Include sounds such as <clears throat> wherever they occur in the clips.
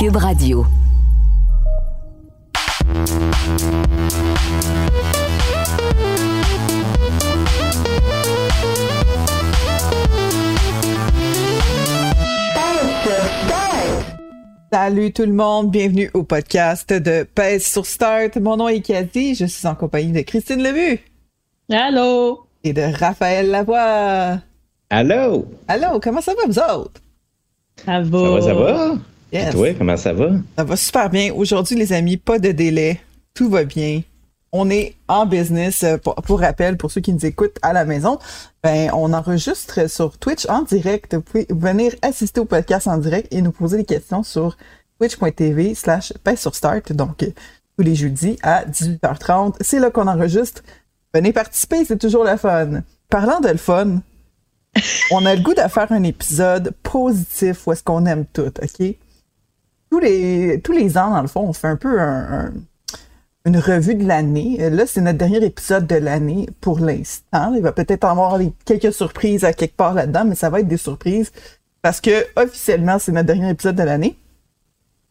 Cube Radio. Salut tout le monde, bienvenue au podcast de Pèse sur Start. Mon nom est Cathy, je suis en compagnie de Christine Lemu. Allô? Et de Raphaël Lavoie. Allô? Allô, comment ça va vous autres? Ça va. Ça va, ça va? Yes. Et toi, comment ça va? Ça va super bien. Aujourd'hui, les amis, pas de délai. Tout va bien. On est en business. Euh, Pour, pour rappel, pour ceux qui nous écoutent à la maison, ben, on enregistre sur Twitch en direct. Vous pouvez venir assister au podcast en direct et nous poser des questions sur twitch.tv slash sur start. Donc, euh, tous les jeudis à 18h30. C'est là qu'on enregistre. Venez participer, c'est toujours le fun. Parlant de le fun, <laughs> on a le goût de faire un épisode positif où est-ce qu'on aime tout, OK? Tous les, tous les ans, dans le fond, on fait un peu un- un- une revue de l'année. Euh, Là, c'est notre dernier épisode de l'année pour l'instant. Il va peut-être avoir quelques surprises à quelque part là-dedans, mais ça va être des surprises parce que officiellement, c'est notre dernier épisode de l'année.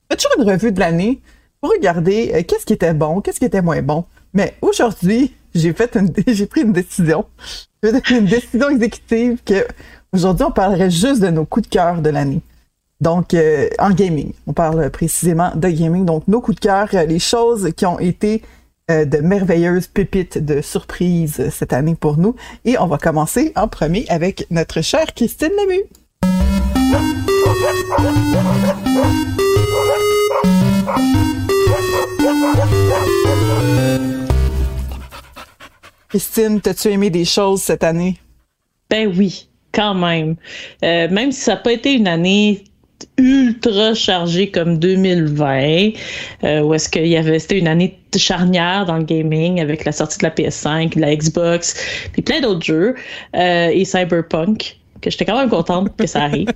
On fait toujours une revue de l'année pour regarder euh, qu'est-ce qui était bon, qu'est-ce qui était moins bon. Mais aujourd'hui, j'ai fait une, <laughs> j'ai pris une décision. J'ai fait une décision exécutive que aujourd'hui, on parlerait juste de nos coups de cœur de l'année. Donc, euh, en gaming, on parle précisément de gaming. Donc, nos coups de cœur, euh, les choses qui ont été euh, de merveilleuses pépites de surprise euh, cette année pour nous. Et on va commencer en premier avec notre chère Christine Lemu. Christine, t'as-tu aimé des choses cette année? Ben oui, quand même. Même si ça n'a pas été une année ultra chargée comme 2020, euh, où est-ce qu'il y avait, c'était une année charnière dans le gaming avec la sortie de la PS5, de la Xbox, puis plein d'autres jeux, euh, et Cyberpunk, que j'étais quand même contente que ça arrive.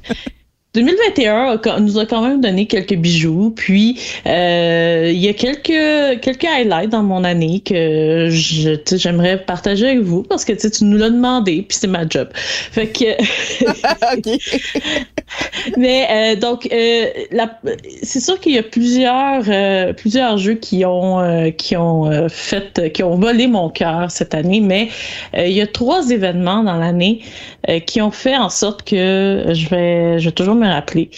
2021 a quand- nous a quand même donné quelques bijoux, puis euh, il y a quelques quelques highlights dans mon année que je, j'aimerais partager avec vous parce que tu nous l'as demandé, puis c'est ma job. Fait que <laughs> <laughs> mais euh, donc, euh, la- c'est sûr qu'il y a plusieurs, euh, plusieurs jeux qui ont, euh, qui ont euh, fait, qui ont volé mon cœur cette année, mais il y a trois événements dans l'année euh, qui ont fait en sorte que je vais, je vais toujours me rappeler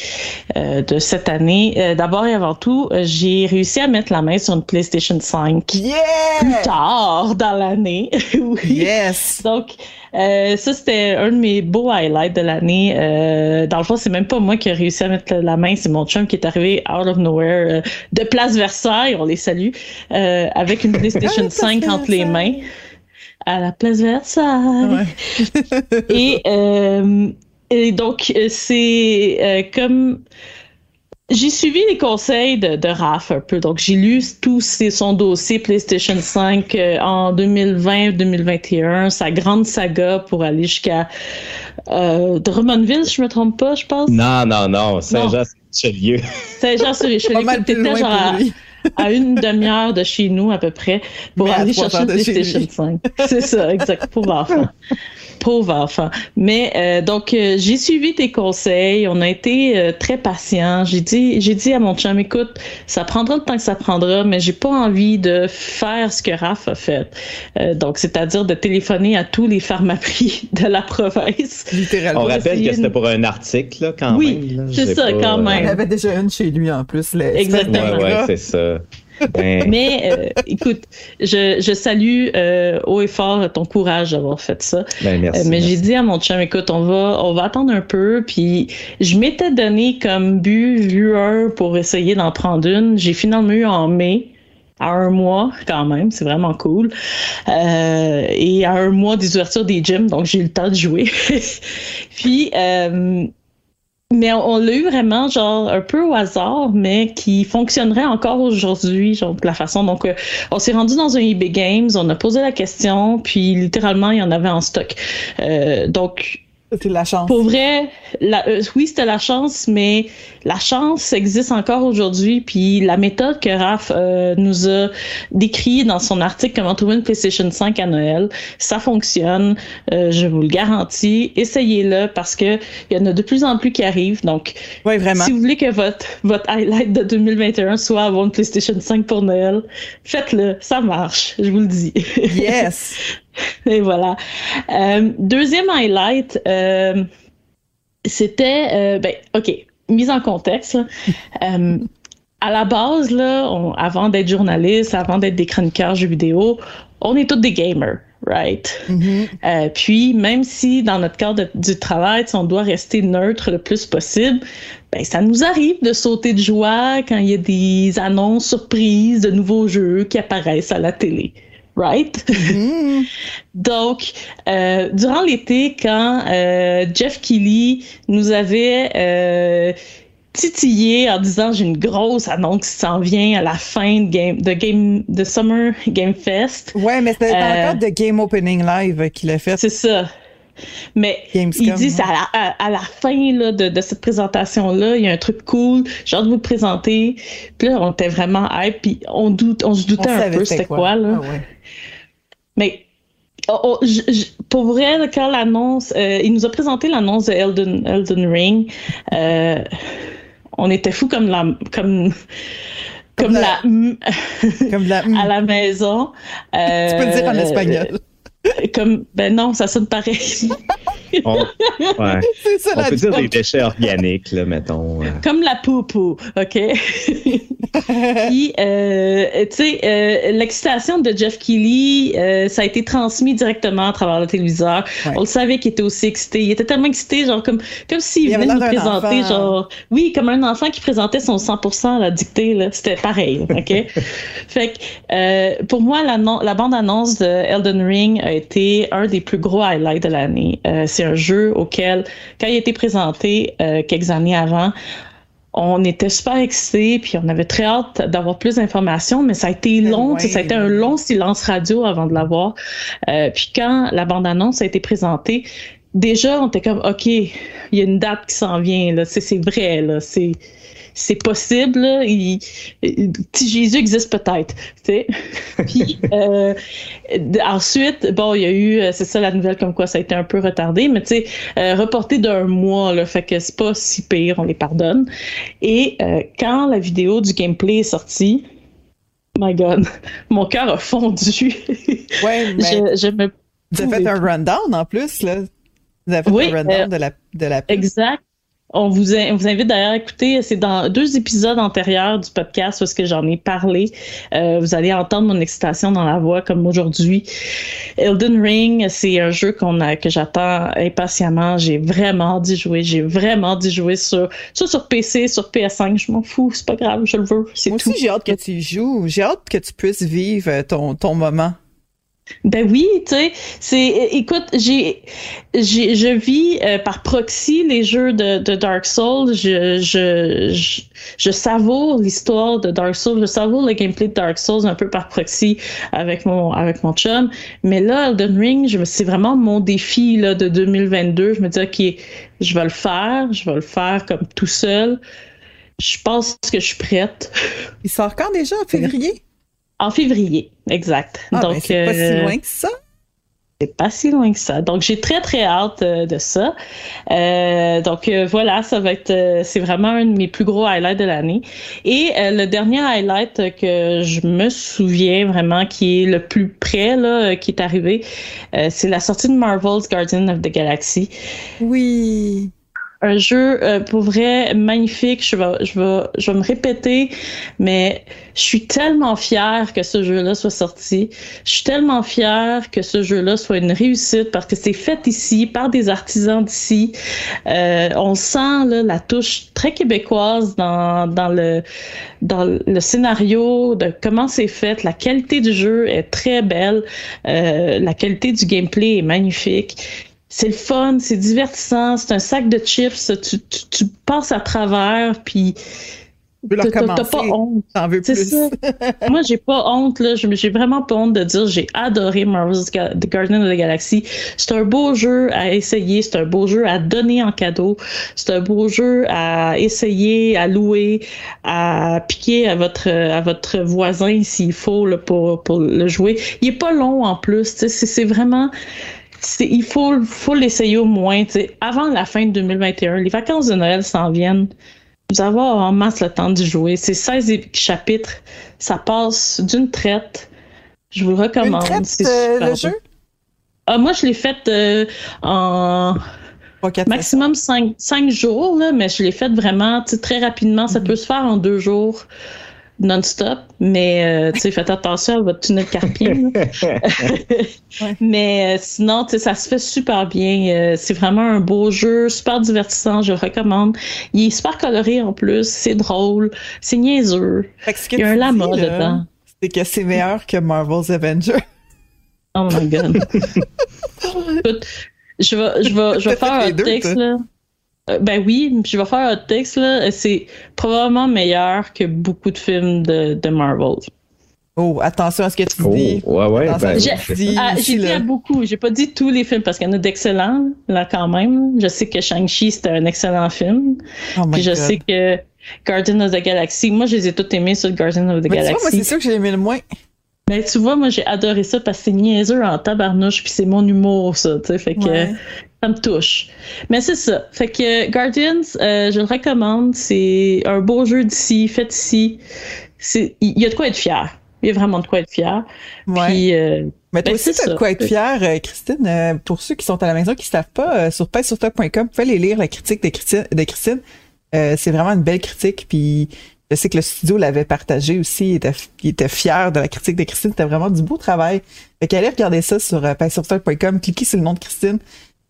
euh, de cette année. Euh, D'abord et avant tout, euh, j'ai réussi à mettre la main sur une PlayStation 5 plus Yeah! tard dans l'année. <laughs> oui. Yes! Donc, euh, ça, c'était un de mes beaux highlights de l'année. Euh, dans le fond, c'est même pas moi qui ai réussi à mettre la main, c'est mon chum qui est arrivé out of nowhere euh, de Place Versailles, on les salue, avec une PlayStation <laughs> Place 5 entre les mains. À la Place Versailles. Ouais. Et, euh, et donc, euh, c'est euh, comme. J'ai suivi les conseils de, de Raph un peu. Donc, j'ai lu tout ses- son dossier PlayStation 5 euh, en 2020-2021, sa grande saga pour aller jusqu'à euh, Drummondville, si je me trompe pas, je pense. Non, non, non, Saint-Jean-sur-Richelieu. Saint-Jean-sur-Richelieu. Pas mal Écoute, plus T'étais loin genre à, pour lui. <laughs> à une demi-heure de chez nous à peu près pour Mais à aller chercher chez PlayStation lui. <laughs> 5. C'est ça, exact. Pauvre enfant. Pauvre enfant. Mais euh, donc euh, j'ai suivi tes conseils. On a été euh, très patients. J'ai dit, j'ai dit à mon chum, écoute, ça prendra le temps que ça prendra, mais j'ai pas envie de faire ce que Raph a fait. Euh, donc c'est-à-dire de téléphoner à tous les pharmaprix <laughs> de la province. Littéralement. On rappelle que c'était pour un article, là, quand Oui, même. là. c'est ça, pas, quand même. Il y en avait déjà une chez lui en plus. là. Exactement. Ouais, ouais, c'est ça. <laughs> Ben, Mais euh, écoute, je, je salue euh, haut et fort ton courage d'avoir fait ça. ben, merci. Euh, mais j'ai dit à mon chum, écoute, on va, on va attendre un peu. Puis je m'étais donné comme but viewer pour essayer d'en prendre une. J'ai finalement eu en mai. À un mois, quand même, c'est vraiment cool. Et à un mois des ouvertures des gyms, donc j'ai eu le temps de jouer. <laughs> Puis, euh, mais on, l'a eu vraiment genre un peu au hasard, mais qui fonctionnerait encore aujourd'hui, genre de la façon. Donc, euh, on s'est rendu dans un eBay Games, on a posé la question, puis littéralement il y en avait en stock. Euh, donc C'est la chance. pour vrai, la- euh, oui, c'était la chance, mais la chance existe encore aujourd'hui. Puis la méthode que Raph euh, nous a décrit dans son article Comment trouver une PlayStation 5 à Noël, ça fonctionne. Euh, je vous le garantis. Essayez-le parce que il y en a de plus en plus qui arrivent. Donc, Oui, vraiment. si vous voulez que votre, votre highlight de 2021 soit avoir une PlayStation 5 pour Noël, faites-le. Ça marche. Je vous le dis. Yes. <laughs> <laughs> Et voilà. Euh, deuxième highlight, euh, c'était, euh, ben, ok, mise en contexte. <laughs> à la base, là, on- avant d'être journaliste, avant d'être des chroniqueurs jeux vidéo, on est tous des gamers, right? Mhm. Euh, puis, même si dans notre cadre de- du travail, on doit rester neutre le plus possible, ben, ça nous arrive de sauter de joie quand il y a des annonces surprises de nouveaux jeux qui apparaissent à la télé. Right? Mhm. <laughs> Donc, euh, durant l'été, quand euh, Jeff Keighley nous avait euh, titillé en disant j'ai une grosse annonce qui s'en vient à la fin de game de game de Summer Game Fest, Ouais, mais c'était dans Euh, le cadre de Game Opening Live qu'il a fait. c'est ça. Mais Gamescom, il dit ouais. c'est à la, à- à la fin là, de, de cette présentation-là, il y a un truc cool, j'ai hâte de vous le présenter. Puis là, on était vraiment hype, puis on, doute, on se On doutait un peu c'était quoi. là. Ah ouais. Mais oh, oh, pour vrai, quand l'annonce, euh, il nous a présenté l'annonce de Elden, Elden Ring, euh, on était fous comme la comme comme, Comme la- <laughs> Comme la. à la maison. Tu peux le dire en Euh, espagnol. Comme ben non, ça sonne pareil. <laughs> On, ouais. <laughs> Ça on la peut dire des déchets organiques, là, mettons. Comme la poupou, OK? <laughs> Puis, euh, tu sais, euh, l'excitation de Jeff Keighley, euh, ça a été transmis directement à travers le téléviseur. Ouais. On le savait qu'il était aussi excité. Il était tellement excité, genre, comme, comme s'il venait de nous présenter, enfant. genre, oui, comme un enfant qui présentait son 100% à la dictée, là. C'était pareil, OK? fait que, euh, pour moi, la bande-annonce de Elden Ring a été un des plus gros highlights de l'année. Euh, c'est un jeu auquel, quand il a été présenté euh, quelques années avant, on était super excités, puis on avait très hâte d'avoir plus d'informations, mais ça a été long, ça a été un long silence radio avant de l'avoir. Euh, puis quand la bande-annonce a été présentée, déjà, on était comme, OK, il y a une date qui s'en vient, là, c'est c'est vrai, là, c'est c'est possible, là, il- petit Jésus existe peut-être, tu sais. <laughs> Puis euh, ensuite, bon, il y a eu, euh, c'est ça la nouvelle comme quoi ça a été un peu retardé, mais tu sais, euh, reporté d'un mois, là, fait que c'est pas si pire, on les pardonne. Et euh, quand la vidéo du gameplay est sortie, my God, <laughs> mon cœur a fondu. Ouais, <laughs> mais je, je me fait un rundown en plus, là. Vous avez fait Oui, un rundown euh, de la, de la pub. Exact. On vous, in- on vous invite d'ailleurs à écouter, c'est dans deux épisodes antérieurs du podcast parce que j'en ai parlé. Euh, vous allez entendre mon excitation dans la voix comme aujourd'hui. Elden Ring, c'est un jeu qu'on a, que j'attends impatiemment. J'ai vraiment d'y jouer. J'ai vraiment d'y jouer sur, soit sur PC, sur PS5. Je m'en fous, c'est pas grave, je le veux. C'est Moi tout. aussi, j'ai hâte que tu y joues. J'ai hâte que tu puisses vivre ton, ton moment. Ben oui, tu sais, c'est écoute, j'ai j'ai je vis euh, par proxy les jeux de, de Dark Souls, je je je, je savoure l'histoire de Dark Souls, je savoure le gameplay de Dark Souls un peu par proxy avec mon avec mon chum, mais là Elden Ring, je c'est vraiment mon défi là de 2022, je me dis OK, je vais le faire, je vais le faire comme tout seul. Je pense que je suis prête. Il sort quand déjà, en février? En février, exact. Ah, ben, Donc c'est pas euh, si loin que ça. c'est pas si loin que ça. Donc j'ai très très hâte euh, de ça. Euh, donc euh, voilà, ça va être euh, c'est vraiment un de mes plus gros highlights de l'année. Et euh, le dernier highlight que je me souviens vraiment qui est le plus près là euh, qui est arrivé, euh, c'est la sortie de Marvel's Guardian of the Galaxy Oui. Un jeu euh, pour vrai magnifique. Je vais, je vais, je vais me répéter, mais je suis tellement fière que ce jeu-là soit sorti. Je suis tellement fière que ce jeu-là soit une réussite parce que c'est fait ici par des artisans d'ici. Euh, on sent la touche très québécoise dans, dans le dans le scénario de comment c'est fait. La qualité du jeu est très belle. Euh, la qualité du gameplay est magnifique. C'est le fun, c'est divertissant, c'est un sac de chips, tu, tu, tu passes à travers, puis t'as- pas honte. T'en veux plus. ça. <laughs> Moi, j'ai pas honte, là. J'ai vraiment pas honte de dire j'ai adoré Marvel's Ga- The Guardian of the Galaxy. C'est un beau jeu à essayer, c'est un beau jeu à donner en cadeau, c'est un beau jeu à essayer, à louer, à piquer à votre, à votre voisin s'il faut là, pour, pour le jouer. Il est pas long en plus, c'est vraiment. Il faut, faut l'essayer au moins, avant la fin de 2021. Les vacances de Noël s'en viennent. Vous avoir en masse le temps d'y jouer. C'est 16 ép- chapitres. Ça passe d'une traite. Je vous le Une recommande. traite, C'est euh, super le bon. jeu? Ah, moi, je l'ai fait euh, en maximum 5, jours, là, mais je l'ai fait vraiment très rapidement. Ça peut se faire en deux jours non-stop, mais euh, tu sais, faites attention à votre tunnel carpien. là. <laughs> <laughs> Mais euh, sinon, tu sais, ça se fait super bien. Euh, c'est vraiment un beau jeu, super divertissant, je le recommande. Il est super coloré en plus, c'est drôle, c'est niaiseux. Il y a un lama dis, là, dedans. C'est que c'est meilleur que Marvel's Avengers. Oh my god. <laughs> Écoute, je vais, je vais, je vais faire un deux, texte là. Euh, Ben oui, je vais faire un texte là. C'est probablement meilleur que beaucoup de films de, de Marvel. Oh, attention à ce que tu Oh, dis. ouais, ouais. Attention à ben, ce J'ai- Ah, dit à beaucoup. J'ai pas dit tous les films parce qu'il y en a d'excellents là quand même. Je sais que Shang-Chi c'était un excellent film. Oh my Puis je God. sais que Guardian of the Galaxy, moi je les ai tous aimés sur Guardian of the Mais tu vois, moi, Galaxy. c'est sûr que j'ai aimé le moins. Ben, tu vois, moi, j'ai adoré ça parce que c'est niaiseux en tabarnouche, puis c'est mon humour, ça, tu sais, fait que Ouais. ça me touche. Mais c'est ça. Fait que Guardians, euh, je le recommande. C'est un beau jeu d'ici, fait ici. Il y a de quoi être fier. Il y a vraiment de quoi être fier. Ouais. Puis, euh, Mais toi Ben, aussi, t'as de quoi être fier, euh, Christine. Euh, pour ceux qui sont à la maison, qui ne savent pas, euh, sur pèsesurtop.com, vous pouvez aller lire la critique de Christine. De Christine. Euh, c'est vraiment une belle critique. Puis je sais que le studio l'avait partagé aussi. Il était, il était fier de la critique de Christine. C'était vraiment du beau travail. Fait qu'allez regarder ça sur euh. Cliquez sur le nom de Christine.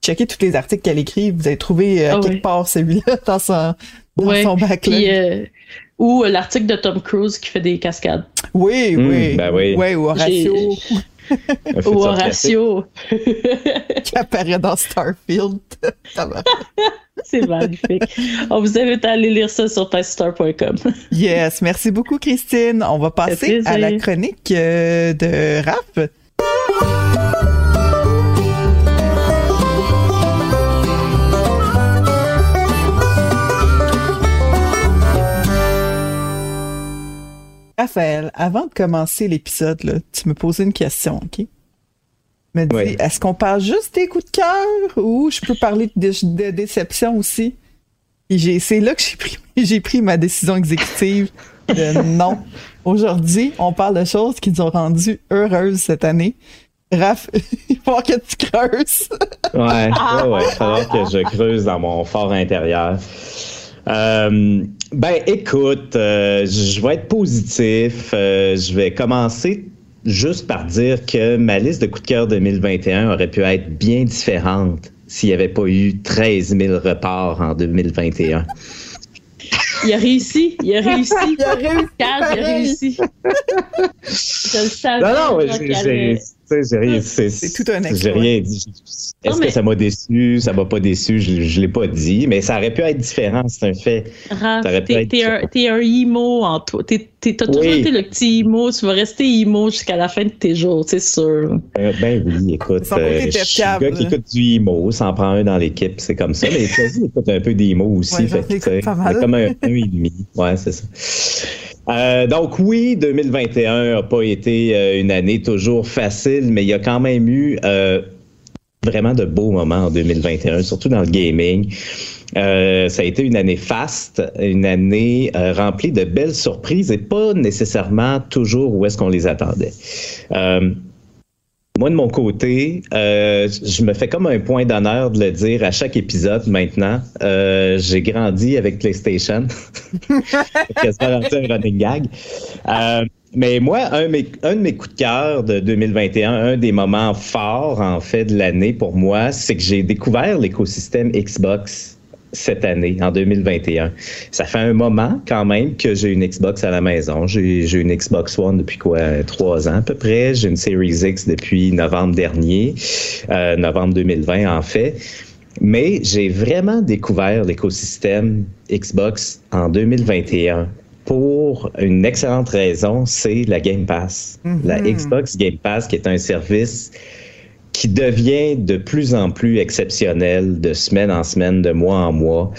Checkez tous les articles qu'elle écrit. Vous allez trouver euh, Ah quelque oui. part celui-là <laughs> dans son, dans Ouais. son puis, euh, ou euh, l'article de Tom Cruise qui fait des cascades. Oui, Hmm, oui. ben oui. Ouais, ou Horatio Ou. Horatio. <laughs> qui apparaît dans Starfield. Ça <laughs> va. c'est magnifique. On vous invite à aller lire ça sur pastor.com. Yes, merci beaucoup Christine. On va passer à la chronique euh, de Raph. Raphaël, avant de commencer l'épisode, tu me posais une question, OK? Me dis, est-ce qu'on parle juste des coups de cœur ou je peux parler de, de déception aussi? Et c'est là que j'ai pris, <laughs> j'ai pris ma décision exécutive de non. Aujourd'hui, on parle de choses qui nous ont rendues heureuses cette année. Raph, <laughs> il faut que tu creuses. Ouais, ouais, ouais. Il faudra que je creuse dans mon fort intérieur. Euh, ben, écoute, euh, je vais être positif. Euh, je vais commencer juste par dire que ma liste de coups de cœur 2021 aurait pu être bien différente s'il n'y avait pas eu 13 000 reparts en 2021. Il a réussi. Il a réussi. Il a réussi, il a réussi. Je le savais. Non, non, j'ai- j'ai rien- c'est C'est tout un J'ai rien dit. Est-ce Non, mais- que ça m'a déçu? Ça m'a pas déçu? Je, je l'ai pas dit, mais ça aurait pu être différent, c'est un fait. Raph, Ça t'es, être t'es un, t'es un emo en toi. T'es, t'as toujours Oui. été le petit emo. Tu vas rester emo jusqu'à la fin de tes jours, c'est sûr. Euh, ben oui, écoute, euh, je suis le gars qui écoute du emo, ça en prend un dans l'équipe, c'est comme ça. Mais Quasi écoute un peu d'emo aussi. Ouais, fait pas mal. comme un, un et demi. Ouais, c'est ça. Euh, donc oui, 2021 n'a pas été euh, une année toujours facile, mais il y a quand même eu euh, vraiment de beaux moments en 2021, surtout dans le gaming. Euh, ça a été une année faste, une année euh, remplie de belles surprises et pas nécessairement toujours où est-ce qu'on les attendait. Euh, moi, de mon côté, euh, je me fais comme un point d'honneur de le dire à chaque épisode maintenant. Euh, J'ai grandi avec PlayStation. <laughs> C'est un running gag. Euh, mais moi, un, un de mes coups de cœur de 2021, un des moments forts, en fait, de l'année pour moi, c'est que j'ai découvert l'écosystème Xbox cette année, en 2021. Ça fait un moment quand même que j'ai une Xbox à la maison. J'ai une Xbox One depuis quoi, trois ans à peu près. J'ai une Series X depuis novembre dernier, euh, novembre 2020 en fait. Mais j'ai vraiment découvert l'écosystème Xbox en 2021 pour une excellente raison, c'est la Game Pass. La Xbox Game Pass qui est un service qui devient de plus en plus exceptionnel de semaine en semaine, de mois en mois.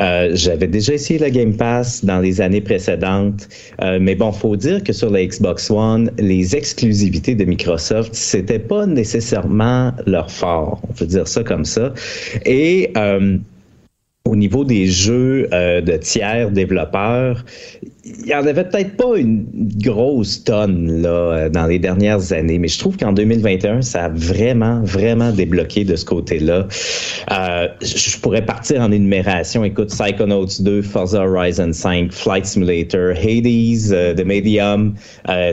Euh, J'avais déjà essayé la Game Pass dans les années précédentes, euh, mais bon, faut dire que sur la Xbox One, les exclusivités de Microsoft, c'était pas nécessairement leur fort. On peut dire ça comme ça. Et euh, au niveau des jeux euh, de tiers développeurs, il y en avait peut-être pas une grosse tonne là euh, dans les dernières années, mais je trouve qu'en 2021, ça a vraiment, vraiment débloqué de ce côté-là. Euh, je pourrais partir en énumération. Écoute, Psychonauts 2, Forza Horizon 5, Flight Simulator, Hades, euh, The Medium,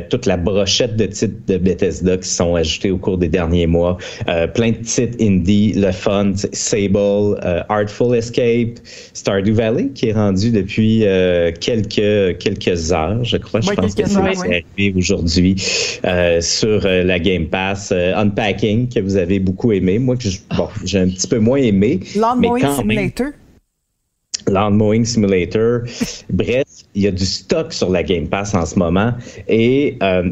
toute la brochette de titres de Bethesda qui sont ajoutés au cours des derniers mois, plein de titres indie, le fun, Sable, Artful Escape, Stardew Valley qui est rendu depuis quelques quelques heures, je crois. Je Ouais, pense que c'est ouais. arrivé aujourd'hui euh, sur euh, la Game Pass. Euh, Unpacking que vous avez beaucoup aimé, moi que je- bon j'ai un petit peu moins aimé, même. Simulator. Lawn Mowing Simulator. <laughs> Bref, il y a du stock sur la Game Pass en ce moment et euh,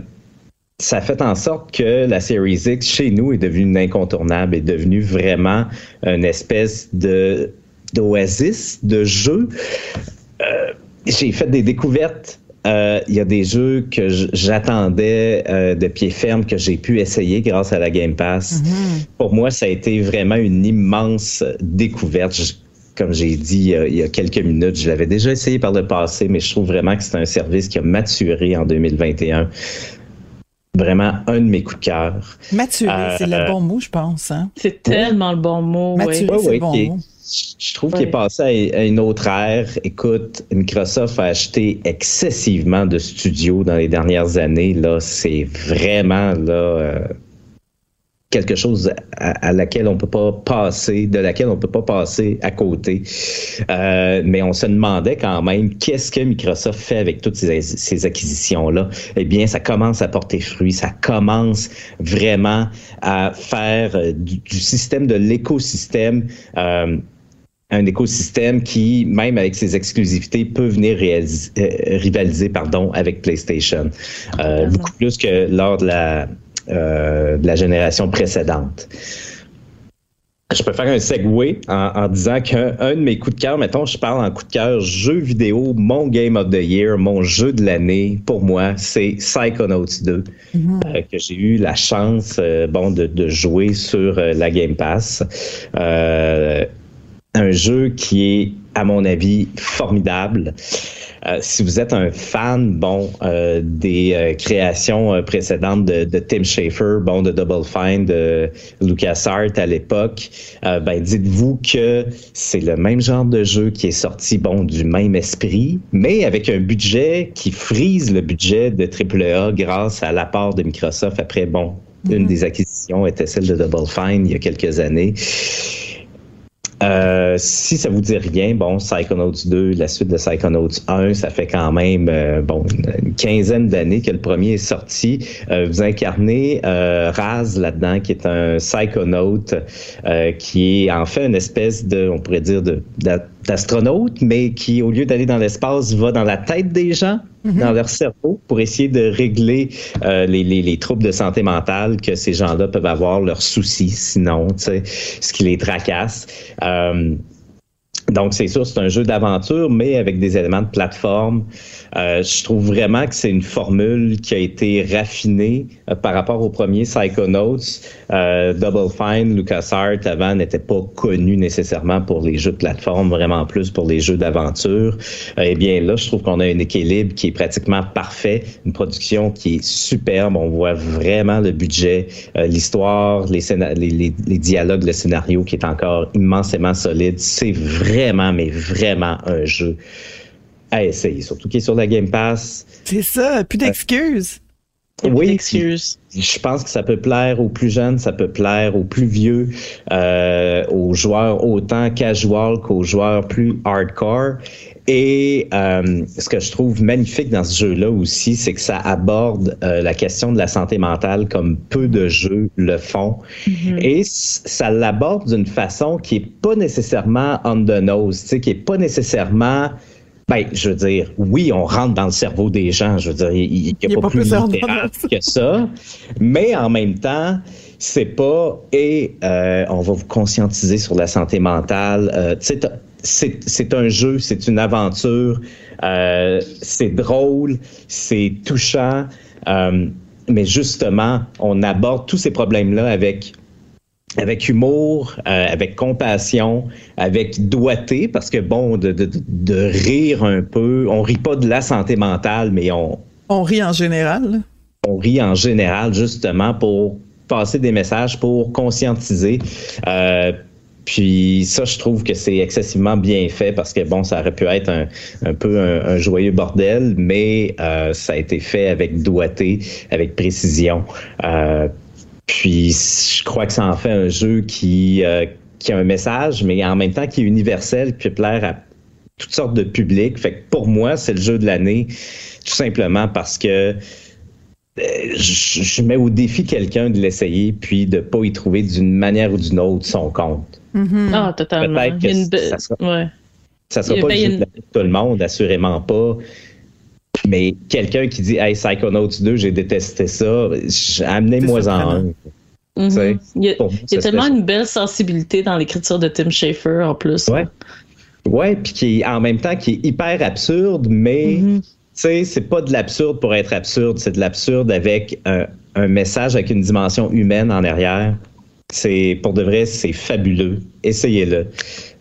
ça fait en sorte que la Series X chez nous est devenue une incontournable, est devenue vraiment une espèce de d'oasis de jeu. J'ai fait des découvertes. Euh, Il y a des jeux que j'attendais euh, de pied ferme que j'ai pu essayer grâce à la Game Pass. Pour moi, ça a été vraiment une immense découverte. Je- comme j'ai dit euh, il y a quelques minutes, je l'avais déjà essayé par le passé, mais je trouve vraiment que c'est un service qui a maturé en 2021. Vraiment un de mes coups de cœur. Maturé, Euh, c'est le bon mot, je pense. Hein? C'est tellement le bon mot. Maturé, Ouais, c'est ouais, le bon mot. Je trouve qu'il est passé à une autre ère. Écoute, Microsoft a acheté excessivement de studios dans les dernières années. Là, c'est vraiment là euh, quelque chose à, à laquelle on peut pas passer, de laquelle on peut pas passer à côté. Euh, mais on se demandait quand même qu'est-ce que Microsoft fait avec toutes ces, ces acquisitions-là? Eh bien, ça commence à porter fruit, ça commence vraiment à faire euh, du, du système de l'écosystème. euh, un écosystème qui, même avec ses exclusivités, peut venir réaliser- euh, rivaliser pardon, avec PlayStation. Euh, beaucoup plus que lors de la, euh, de la génération précédente. Je peux faire un segue en, en disant qu'un un de mes coups de cœur, mettons, je parle en coup de cœur, jeu vidéo, mon Game of the Year, mon jeu de l'année, pour moi, c'est Psychonauts 2, euh, que j'ai eu la chance euh, bon, de, de jouer sur euh, la Game Pass. Un jeu qui est, à mon avis, formidable. Euh, si vous êtes un fan, bon, euh, des euh, créations euh, précédentes de, de Tim Schafer, bon, de Double Fine, de LucasArts à l'époque, euh, ben, dites-vous que c'est le même genre de jeu qui est sorti, bon, du même esprit, mais avec un budget qui frise le budget de AAA grâce à l'apport de Microsoft après, bon, une des acquisitions était celle de Double Fine il y a quelques années. Euh, si ça vous dit rien, bon, Psychonauts 2, la suite de Psychonauts 1, ça fait quand même euh, bon une quinzaine d'années que le premier est sorti. Euh, vous incarnez Raz là-dedans, qui est un Psychonaut, euh, qui est en fait une espèce de, on pourrait dire, de d'a- d'astronaute, mais qui, au lieu d'aller dans l'espace, va dans la tête des gens, dans leur cerveau, pour essayer de régler euh, les, les, les troubles de santé mentale que ces gens-là peuvent avoir, leurs soucis, sinon, tu sais, ce qui les tracasse. Euh, donc, c'est sûr, c'est un jeu d'aventure, mais avec des éléments de plateforme. Euh, je trouve vraiment que c'est une formule qui a été raffinée euh, par rapport au premier Psychonauts. Euh, Double Fine, LucasArts avant n'était pas connu nécessairement pour les jeux de plateforme, vraiment plus pour les jeux d'aventure. Eh bien là, je trouve qu'on a un équilibre qui est pratiquement parfait, une production qui est superbe. On voit vraiment le budget, euh, l'histoire, les, les dialogues, le scénario qui est encore immensément solide. C'est vraiment, mais vraiment un jeu à essayer, surtout qui est sur la Game Pass. C'est ça, plus d'excuses. Oui, je pense que ça peut plaire aux plus jeunes, ça peut plaire aux plus vieux, euh, aux joueurs autant casual qu'aux joueurs plus hardcore. Et euh, ce que je trouve magnifique dans ce jeu-là aussi, c'est que ça aborde euh, la question de la santé mentale comme peu de jeux le font. Et c- ça l'aborde d'une façon qui est pas nécessairement on the nose, qui est pas nécessairement ben, je veux dire, oui, on rentre dans le cerveau des gens. Je veux dire, il n'y a, Il pas, pas plus littéral que ça. Mais en même temps, c'est pas et euh, on va vous conscientiser sur la santé mentale. Euh, tu sais, t'as- c'est c'est un jeu, c'est une aventure, euh, c'est drôle, c'est touchant. euh, mais justement, on aborde tous ces problèmes-là avec avec humour, euh, avec compassion, avec doigté, parce que bon, de, de, de rire un peu, on rit pas de la santé mentale, mais on, On rit en général. on rit en général justement pour passer des messages, pour conscientiser. Euh, puis ça, je trouve que c'est excessivement bien fait parce que bon, ça aurait pu être un, un peu un, un joyeux bordel, mais euh, ça a été fait avec doigté, avec précision. Puis je crois que ça en fait un jeu qui, euh, qui a un message, mais en même temps qui est universel, qui peut plaire à toutes sortes de publics. Fait que pour moi, c'est le jeu de l'année, tout simplement parce que euh, je, je mets au défi quelqu'un de l'essayer, puis de pas y trouver d'une manière ou d'une autre son compte. Ah, totalement. Peut-être que une ça sera- ouais. Ça sera pas ben, le jeu de une- l'année pour tout le monde, assurément pas. Mais quelqu'un qui dit Hey, Psychonauts 2, j'ai détesté ça, amenez-moi en un. Mhm. Il y a, il y tellement spécial. une belle sensibilité dans l'écriture de Tim Schafer en plus. Ouais. Ouais, puis qui est en même temps qui est hyper absurde, mais Mhm. tu sais, c'est pas de l'absurde pour être absurde, c'est de l'absurde avec un, un message avec une dimension humaine en arrière. C'est pour de vrai, c'est fabuleux. Essayez-le.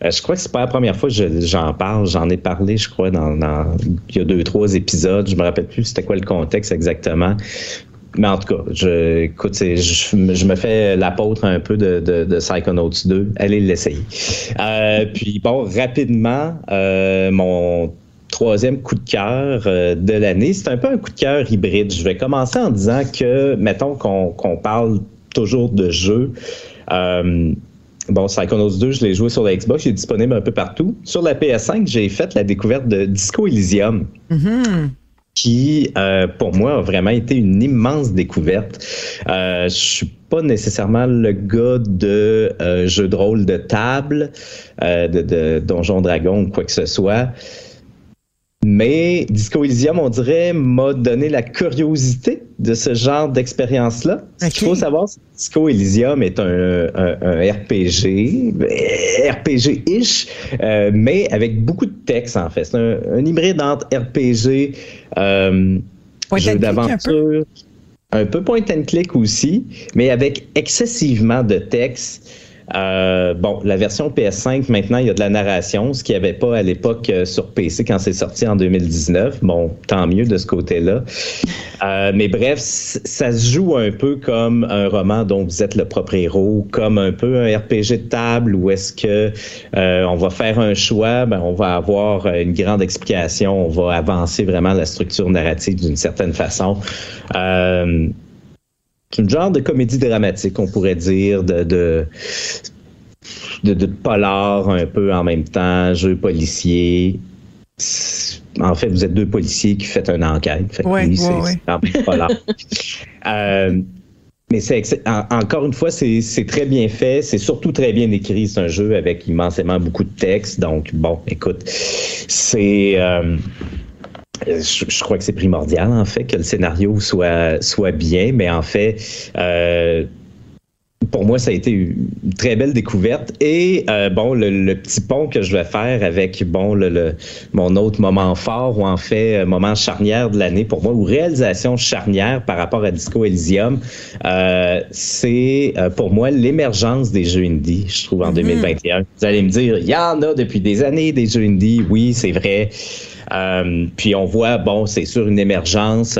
Euh, je crois que c'est pas la première fois que je- j'en parle. J'en ai parlé, je crois, dans, dans- il y a deux trois épisodes. Je me rappelle plus c'était quoi le contexte exactement. Mais en tout cas, je, écoute, je, je me fais l'apôtre un peu de, de, de Psychonauts 2. Allez l'essayer. Euh, puis bon, rapidement, euh, mon troisième coup de cœur euh, de l'année, c'est un peu un coup de cœur hybride. Je vais commencer en disant que, mettons qu'on qu'on parle toujours de jeux. Euh, Bon, Psychonauts 2, je l'ai joué sur la Xbox, il est disponible un peu partout. Sur la PS5, j'ai fait la découverte de Disco Elysium Mhm. qui, euh, pour moi, a vraiment été une immense découverte. Euh, je suis pas nécessairement le gars de euh, jeux de rôle de table, euh, de, de Donjon Dragon ou quoi que ce soit. Mais Disco Elysium, on dirait, m'a donné la curiosité de ce genre d'expérience-là. Ce qu'il faut savoir, c'est que Disco Elysium est un, un- un RPG, euh, RPG-ish, euh, mais avec beaucoup de texte, en fait. C'est un, un hybride entre RPG, euh, jeu d'aventure, un peu point and click aussi, mais avec excessivement de texte. Euh, bon, la version PS5, maintenant, il y a de la narration, ce qu'il n'y avait pas à l'époque euh, sur PC quand c'est sorti en 2019. Bon, tant mieux de ce côté-là. Euh, mais bref, ça se joue un peu comme un roman dont vous êtes le propre héros, comme un peu un RPG de table où est-ce que euh, on va faire un choix, ben, on va avoir euh, une grande explication, on va avancer vraiment la structure narrative d'une certaine façon. Euh, une genre de comédie dramatique, on pourrait dire, de, de, de, de polar un peu en même temps, jeu policier. C'est- En fait, vous êtes deux policiers qui faites une enquête. Fait Ouais, oui, ouais, c'est c'est polar. <laughs> Euh, mais c'est en- encore une fois, c'est c'est très bien fait. C'est surtout très bien écrit. C'est un jeu avec immensément beaucoup de texte. Donc, bon, écoute, c'est. euh, je, je crois que c'est primordial, en fait, que le scénario soit, soit bien, mais en fait, euh, pour moi, ça a été une très belle découverte. Et euh, bon, le, le petit pont que je vais faire avec bon le, le- mon autre moment fort, ou en fait, euh, moment charnière de l'année pour moi, ou réalisation charnière par rapport à Disco Elysium, euh, c'est euh, pour moi l'émergence des jeux indie, je trouve, en 2021. Vous allez me dire, il y en a depuis des années des jeux indie. Oui, c'est vrai. Euh, puis on voit, bon, c'est sûr, une émergence,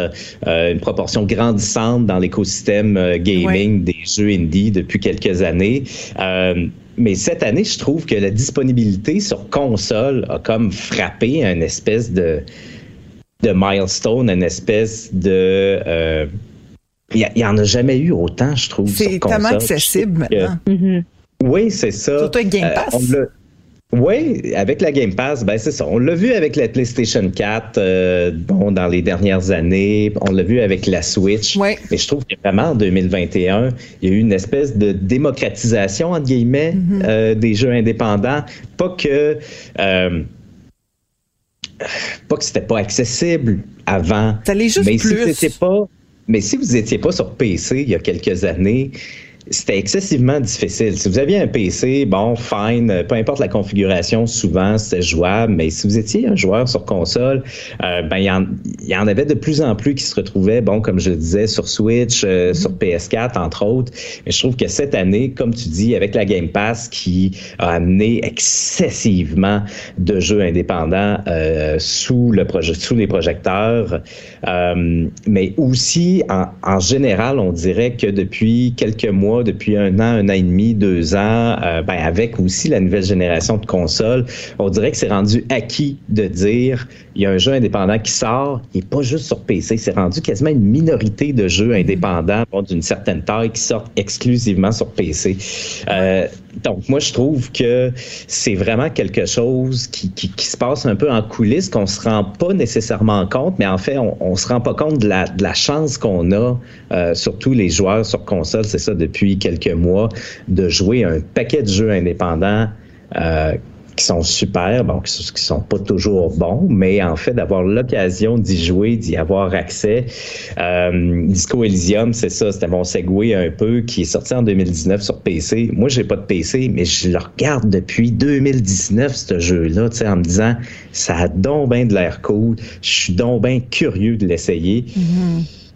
euh, une proportion grandissante dans l'écosystème euh, gaming des jeux indie depuis quelques années. Euh, mais cette année, je trouve que la disponibilité sur console a comme frappé un espèce de, de milestone, une espèce de... euh, il n'y en a jamais eu autant, je trouve. C'est sur tellement console. accessible maintenant. que- Mhm. Oui, c'est ça. Surtout avec Game Pass. on oui, avec la Game Pass, ben c'est ça. On l'a vu avec la PlayStation 4, euh, bon, dans les dernières années. On l'a vu avec la Switch. Ouais. Mais je trouve que vraiment en 2021, il y a eu une espèce de démocratisation entre guillemets Mm-hmm. euh, des jeux indépendants. Pas que euh, pas que c'était pas accessible avant. Ça juste mais plus. Si pas, mais si vous n'étiez pas sur PC il y a quelques années, c'était excessivement difficile. Si vous aviez un PC, bon, fine, peu importe la configuration, souvent c'était jouable, mais si vous étiez un joueur sur console, euh, ben il y, y en avait de plus en plus qui se retrouvaient, bon, comme je le disais, sur Switch, euh, sur PS4, entre autres. Mais je trouve que cette année, comme tu dis, avec la Game Pass qui a amené excessivement de jeux indépendants euh, sous, le projet, sous les projecteurs, mais aussi, en, en général, on dirait que depuis quelques mois, depuis un an, un an et demi, deux ans, euh, ben avec aussi la nouvelle génération de consoles, on dirait que c'est rendu acquis de dire il y a un jeu indépendant qui sort, il n'est pas juste sur PC, c'est rendu quasiment une minorité de jeux indépendants bon, d'une certaine taille qui sortent exclusivement sur PC. Euh, donc moi je trouve que c'est vraiment quelque chose qui, qui, se passe un peu en coulisses qu'on se rend pas nécessairement compte, mais en fait on, on se rend pas compte de la, de la chance qu'on a, euh, surtout les joueurs sur console, c'est ça depuis quelques mois, de jouer un paquet de jeux indépendants. Euh, qui sont super, bon, qui, qui sont pas toujours bons, mais en fait d'avoir l'occasion d'y jouer, d'y avoir accès. Euh, Disco Elysium, c'est ça, c'était mon segway un peu, qui est sorti en 2019 sur PC. Moi, j'ai pas de PC, mais je le regarde depuis 2019, ce jeu-là, tu sais, en me disant, ça a donc bien de l'air cool, je suis donc bien curieux de l'essayer.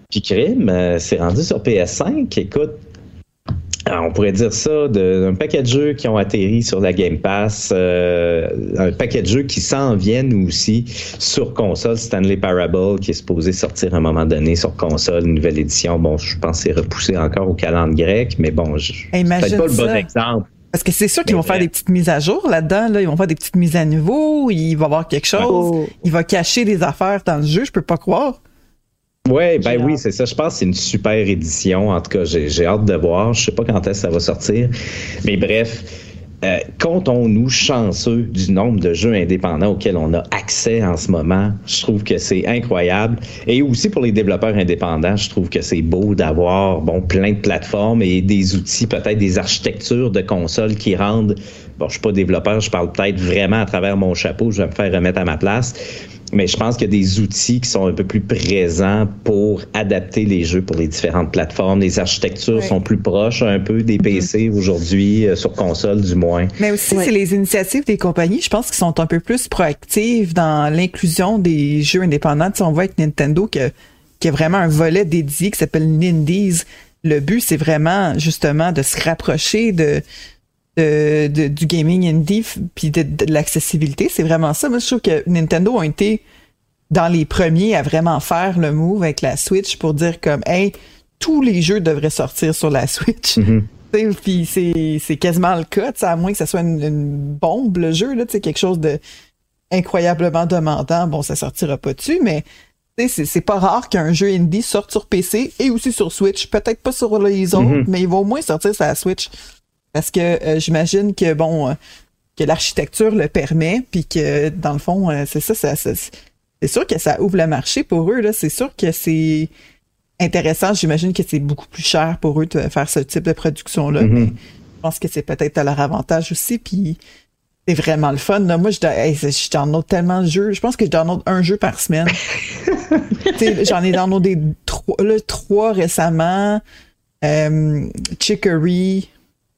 Puis crime, euh, c'est rendu sur PS5, écoute, alors, on pourrait dire ça d'un paquet de jeux qui ont atterri sur la Game Pass, euh, un paquet de jeux qui s'en viennent aussi sur console. Stanley Parable qui est supposé sortir à un moment donné sur console, une nouvelle édition. Bon, je pense que c'est repoussé encore au calendrier grec, mais bon, je peut-être pas le bon ça. exemple. Parce que c'est sûr qu'ils vont faire des petites mises à jour là-dedans. Là. Ils vont faire des petites mises à niveau. Il va y avoir quelque chose. Oh. Il va cacher des affaires dans le jeu. Je peux pas croire. Ouais, ben oui, c'est ça. Je pense que c'est une super édition. En tout cas, j'ai j'ai hâte de voir. Je sais pas quand est-ce que ça va sortir. Mais bref, euh, comptons-nous chanceux du nombre de jeux indépendants auxquels on a accès en ce moment. Je trouve que c'est incroyable. Et aussi pour les développeurs indépendants, je trouve que c'est beau d'avoir bon plein de plateformes et des outils, peut-être des architectures de consoles qui rendent. Bon, je suis pas développeur, je parle peut-être vraiment à travers mon chapeau. Je vais me faire remettre à ma place. Mais je pense qu'il y a des outils qui sont un peu plus présents pour adapter les jeux pour les différentes plateformes. Les architectures sont plus proches un peu des PC aujourd'hui, euh, sur console du moins. Mais aussi, c'est les initiatives des compagnies, je pense, qui sont un peu plus proactives dans l'inclusion des jeux indépendants. Tu sais, on voit avec Nintendo que- qu'il y a vraiment un volet dédié qui s'appelle Nindies. Le but, c'est vraiment justement de se rapprocher de, de, de- du gaming indie puis de, de l'accessibilité. C'est vraiment ça. Moi, je trouve que Nintendo a été dans les premiers à vraiment faire le move avec la Switch pour dire comme, hey, tous les jeux devraient sortir sur la Switch. Sais, Puis c'est, c'est quasiment le cas, à moins que ça soit une, une bombe, le jeu, là, quelque chose de incroyablement demandant. Bon, ça sortira pas dessus, mais c'est pas rare qu'un jeu indie sorte sur PC et aussi sur Switch. Peut-être pas sur les autres, Mhm. mais il va au moins sortir sur la Switch. Parce que euh, j'imagine que, bon, euh, que l'architecture le permet, puis que, dans le fond, euh, c'est ça, ça, ça- c'est sûr que ça ouvre le marché pour eux, là. C'est sûr que c'est intéressant. J'imagine que c'est beaucoup plus cher pour eux de faire ce type de production-là, Mhm. mais je pense que c'est peut-être à leur avantage aussi, puis c'est vraiment le fun. Là. Moi, je, hey, je download tellement de jeux. Je pense que je download un jeu par semaine. <laughs> J'en ai downloadé trois, là, trois récemment. Euh, Chicory,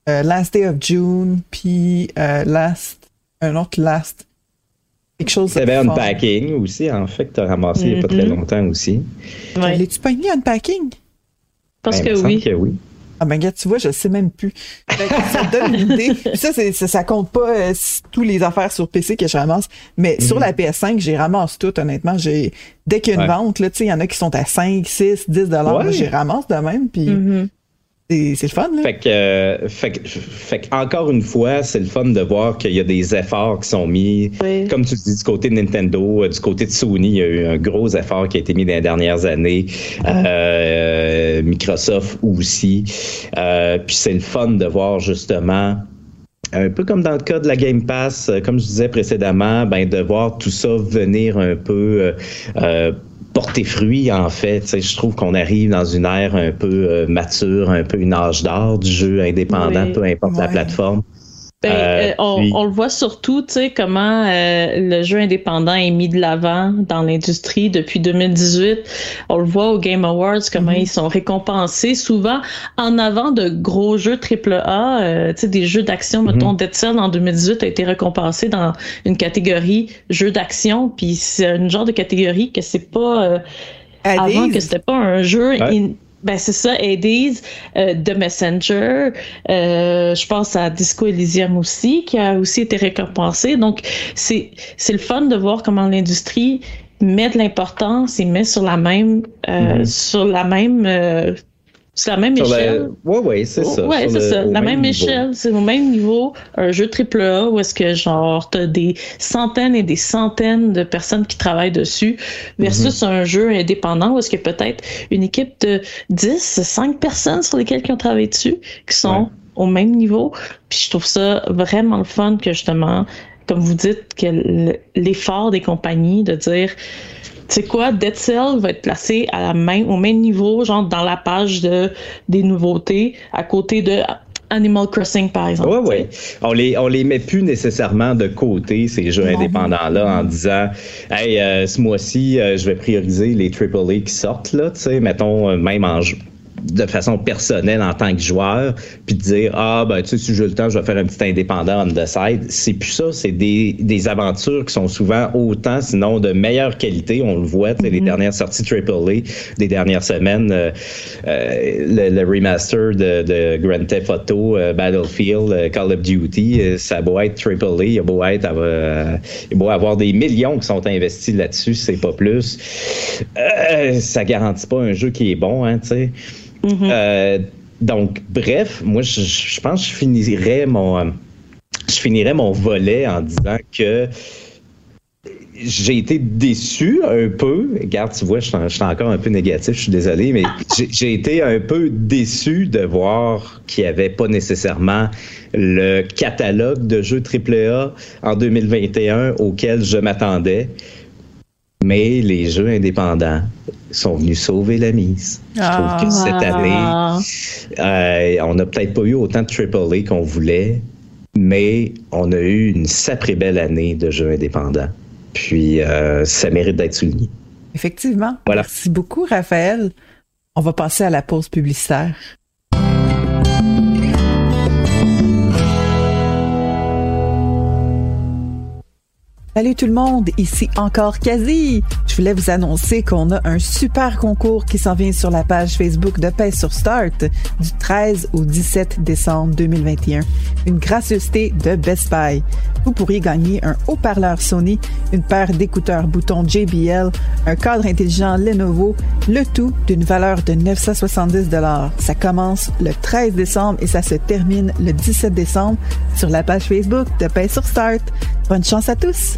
euh, Last Day of June, puis euh, Last, un autre Last. Quelque chose Il y avait. Unpacking aussi, en fait, que tu as ramassé il n'y a pas très Mhm. longtemps aussi. Ouais. L'as-tu pogné Unpacking? Parce Ben, il me que oui. que oui. Ah ben gars, tu vois, je sais même plus. Ça te donne une idée. <laughs> Puis ça, ça, ça compte pas euh, s- tous les affaires sur PC que je ramasse. Mais sur la PS5, j'ai ramasse tout, honnêtement. J'ai, dès qu'il y a une Ouais. vente, là, tu sais, il y en a qui sont à 5, 6, 10 dollars. Ouais. Moi, j'ai ramasse de même. Puis Mhm. C'est le fun, là. Fait que, euh, fait, que- fait que, encore une fois, c'est le fun de voir qu'il y a des efforts qui sont mis. Oui. Comme tu dis, du côté de Nintendo, euh, du côté de Sony, il y a eu un gros effort qui a été mis dans les dernières années. Euh, Microsoft aussi. Euh, puis c'est le fun de voir justement un peu comme dans le cas de la Game Pass, comme je disais précédemment, ben de voir tout ça venir un peu euh, porter fruit en fait. Tu sais, je trouve qu'on arrive dans une ère un peu euh, mature, un peu une âge d'or du jeu indépendant, Oui. peu importe la plateforme. Ben, Euh, euh, on, puis- on le voit surtout, tu sais, comment euh, le jeu indépendant est mis de l'avant dans l'industrie depuis 2018. On le voit au Game Awards, comment Mm-hmm. ils sont récompensés, souvent en avant de gros jeux AAA. Euh, tu sais, des jeux d'action, Mm-hmm. mettons, Dead Cell en 2018 a été récompensé dans une catégorie jeux d'action, puis c'est un genre de catégorie que c'est pas... euh, avant que c'était pas un jeu. Ouais. in- ben c'est ça, Hades, euh, The Messenger. euh, je pense à Disco Elysium aussi, qui a aussi été récompensé. Donc c'est c'est le fun de voir comment l'industrie met de l'importance et met sur la même euh, Mhm. sur la même sur la même Sur la- échelle. Ouais, ouais, c'est ça. Ouais, sur c'est ça. La même, échelle, c'est au même niveau. Un jeu AAA où est-ce que, genre, t'as des centaines et des centaines de personnes qui travaillent dessus versus Mhm. un jeu indépendant où est-ce que peut-être une équipe de 10, 5 personnes sur lesquelles ils ont travaillé dessus qui sont Ouais. au même niveau. Puis je trouve ça vraiment le fun que, justement, comme vous dites, que l'effort des compagnies de dire tu sais quoi, Dead Cell va être placé à la même, au même niveau, genre dans la page de, des nouveautés, à côté de Animal Crossing, par exemple. Oui, oui. On les, on les met plus nécessairement de côté, ces jeux indépendants-là, en disant Hey, euh, ce mois-ci, euh, je vais prioriser les AAA qui sortent, là, tu sais, mettons, euh, même en jeu- de façon personnelle en tant que joueur, puis de dire Ah, ben, tu sais, si j'ai le temps, je vais faire un petit indépendant on the side. C'est plus ça, c'est des, des aventures qui sont souvent autant, sinon de meilleure qualité. On le voit, tu sais, les dernières sorties AAA des dernières semaines, euh, euh, le, le remaster de, de Grand Theft Auto, euh, Battlefield, euh, Call of Duty, euh, ça beau être AAA, il y a beau être, euh, il y a beau avoir des millions qui sont investis là-dessus, c'est pas plus. Euh, ça garantit pas un jeu qui est bon, hein, tu sais. Mhm. Euh, donc, bref, moi, je, pense que je finirais mon, euh, je finirais mon volet en disant que j'ai été déçu un peu. Regarde, tu vois, je suis je suis encore un peu négatif, je suis désolé, mais j'ai été un peu déçu de voir qu'il n'y avait pas nécessairement le catalogue de jeux AAA en 2021 auquel je m'attendais. Mais les jeux indépendants sont venus sauver la mise. Je trouve que cette année, Ah. euh, on n'a peut-être pas eu autant de AAA qu'on voulait, mais on a eu une sacrée belle année de jeux indépendants. Puis euh, ça mérite d'être souligné. Effectivement. Voilà. Merci beaucoup, Raphaël. On va passer à la pause publicitaire. Salut tout le monde, ici encore Quasi. Je voulais vous annoncer qu'on a un super concours qui s'en vient sur la page Facebook de Paix sur Start du 13 au 17 décembre 2021. Une gracieuseté de Best Buy. Vous pourriez gagner un haut-parleur Sony, une paire d'écouteurs boutons JBL, un cadre intelligent Lenovo, le tout d'une valeur de 970 Ça commence le 13 décembre et ça se termine le 17 décembre sur la page Facebook de Paix sur Start. Bonne chance à tous!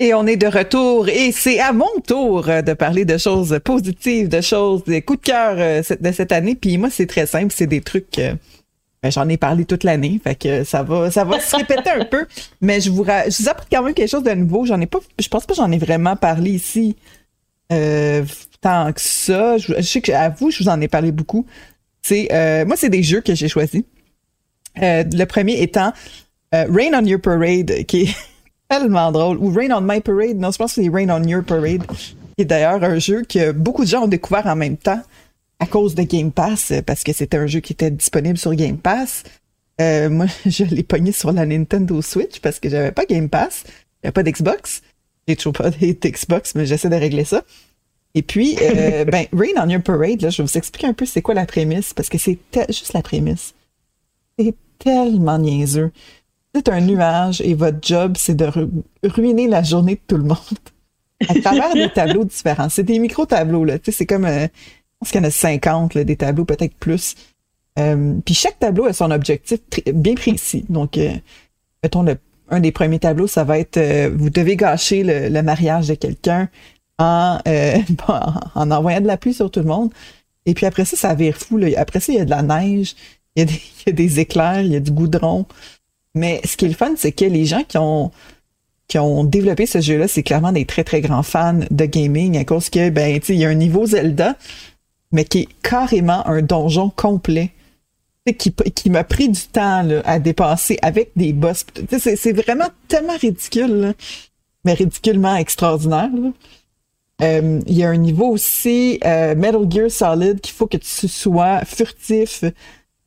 Et on est de retour et c'est à mon tour euh, de parler de choses positives, de choses, des coups de cœur euh, de cette année. Puis moi, c'est très simple, c'est des trucs. euh, ben, J'en ai parlé toute l'année, fait que ça va, ça va se répéter un peu. Mais je vous, je vous apporte quand même quelque chose de nouveau. J'en ai pas, je pense pas que j'en ai vraiment parlé ici euh, tant que ça. Je, je sais que à vous, je vous en ai parlé beaucoup. C'est, euh, moi, c'est des jeux que j'ai choisis. Euh, le premier étant Rain on Your Parade, qui est tellement drôle. Ou Rain on My Parade. Non, je pense que c'est Rain on Your Parade. Qui est d'ailleurs un jeu que beaucoup de gens ont découvert en même temps à cause de Game Pass, euh, parce que c'était un jeu qui était disponible sur Game Pass. Euh, moi, <laughs> je l'ai pogné sur la Nintendo Switch parce que j'avais pas Game Pass. J'avais pas d'Xbox. J'ai toujours pas <laughs> d'Xbox, mais j'essaie de régler ça. Et puis, euh, <laughs> ben, Rain on Your Parade, là, je vais vous expliquer un peu c'est quoi la prémisse, parce que c'est te- juste la prémisse. C'est tellement niaiseux. C'est un nuage et votre job, c'est de ru- ruiner la journée de tout le monde à travers des tableaux différents. C'est des micro-tableaux, là. C'est comme, euh, je pense qu'il y en a 50, là, des tableaux, peut-être plus. Euh, puis chaque tableau a son objectif bien précis. Donc, euh, mettons, le, un des premiers tableaux, ça va être, euh, vous devez gâcher le, mariage de quelqu'un en, euh, <laughs> en, en envoyant de la pluie sur tout le monde. Et puis après ça, ça vire fou. Là. Après ça, il y a de la neige, il y a des <laughs> éclairs, il y a du goudron. Mais ce qui est le fun, c'est que les gens qui ont qui ont développé ce jeu-là, c'est clairement des très très grands fans de gaming à cause que ben tu il y a un niveau Zelda, mais qui est carrément un donjon complet. Qui, qui m'a pris du temps là, à dépasser avec des boss. C'est vraiment tellement ridicule, là, mais ridiculement extraordinaire. Euh, Il y a un niveau aussi euh, Metal Gear Solid qu'il faut que tu sois furtif.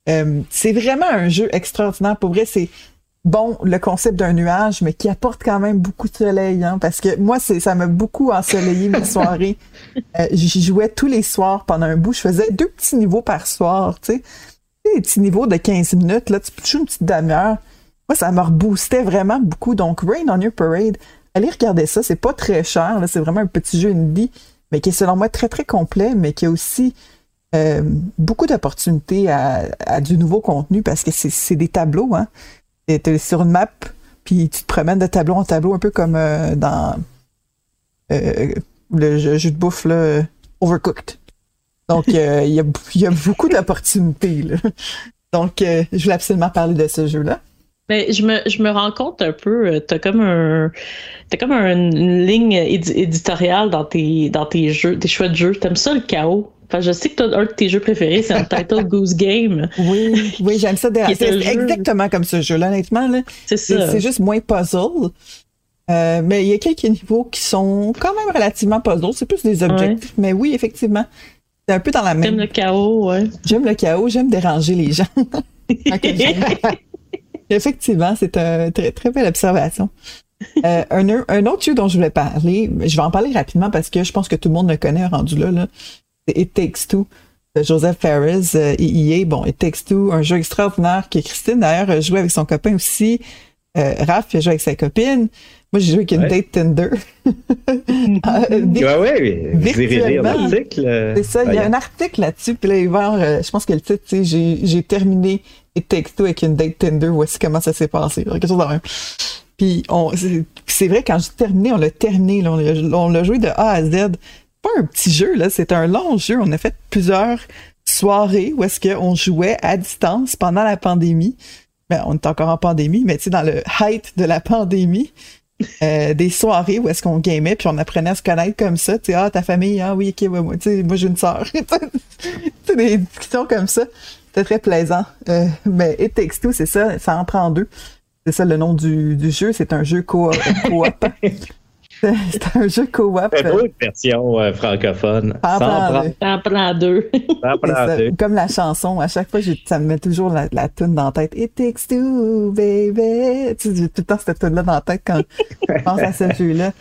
Euh, c'est vraiment un jeu extraordinaire. Pour vrai, c'est bon le concept d'un nuage, mais qui apporte quand même beaucoup de soleil. Hein, parce que moi, c'est ça m'a beaucoup ensoleillé mes <laughs> soirées. Euh, J'y jouais tous les soirs pendant un bout. Je faisais deux petits niveaux par soir. Tu sais, des petits niveaux de 15 minutes. Là, tu peux une petite demi-heure. Moi, ça me reboostait vraiment beaucoup. Donc, Rain on Your Parade, allez regarder ça. C'est pas très cher. là. C'est vraiment un petit jeu indie, mais qui est selon moi très, très complet, mais qui a aussi euh, beaucoup d'opportunités à, à du nouveau contenu parce que c'est- c'est des tableaux. Hein. T'es sur une map, puis tu te promènes de tableau en tableau, un peu comme euh, dans euh, le jeu, jeu de bouffe, là, Overcooked. Donc, euh, il y, a, <laughs> y a beaucoup d'opportunités. Donc, je voulais absolument parler de ce jeu-là. Mais je me, je me rends compte un peu, t'as comme un, t'as comme un- une ligne édi- éditoriale dans tes, dans tes jeux, tes choix de jeux. T'aimes ça le chaos? Enfin, je sais que un de tes jeux préférés, c'est Untitled <laughs> Goose Game. Oui, oui, j'aime ça. C'est un jeu. exactement comme ce jeu-là, honnêtement. Là. C'est ça. c'est juste moins puzzle. Euh, mais il y a quelques niveaux qui sont quand même relativement puzzle. C'est plus des objectifs. Mais oui, effectivement. C'est un peu dans la même. le chaos, ouais. J'aime le chaos, j'aime déranger les gens. <laughs> J'aime. <laughs> Effectivement, c'est une très, très belle observation. Euh, un, un autre jeu dont je voulais parler, je vais en parler rapidement parce que je pense que tout le monde le connaît rendu là, là. C'est It Takes Two de Joseph Ferris euh, EA. Bon, It Takes Two, un jeu extraordinaire que Christine d'ailleurs a joué avec son copain aussi. Euh, Raph il a joué avec sa copine. Moi, j'ai joué avec une Ouais. date Tinder. <laughs> Euh, des- Ouais, Virtuellement. l'article. euh, c'est ça, il y a un article là-dessus, puis là, il va, euh, je pense que le titre, c'est j'ai, terminé It Takes Two avec une date Tinder, voici comment ça s'est passé. Quelque chose de même. Puis c'est, c'est vrai, quand j'ai terminé, on l'a terminé, là, on l'a joué de A à Z. Pas un petit jeu, là, c'est un long jeu. On a fait plusieurs soirées où est-ce qu'on jouait à distance pendant la pandémie. Ben, on est encore en pandémie, mais tu sais, dans le height de la pandémie, euh, des soirées où est-ce qu'on gamait, puis on apprenait à se connaître comme ça. Tu sais, ah, ta famille, ah oui, ok, ouais, moi, tu sais, moi j'ai une sœur. <laughs> tu sais, des discussions comme ça. C'était très plaisant. Euh, mais It Takes Two, c'est ça, ça en prend deux. C'est ça le nom du, du jeu. C'est un jeu co- coop. <laughs> c'est <laughs> c'est un jeu coop. Fait d'autres versions euh, en Sans prend deux. T'en prends deux. <laughs> sans C'est prendre ça. deux. Comme la chanson, à chaque fois, ça me met toujours la, la tune dans la tête. It takes two, baby. Tu sais, j'ai tout le temps cette tune-là dans la tête quand je pense à ce <laughs> jeu-là.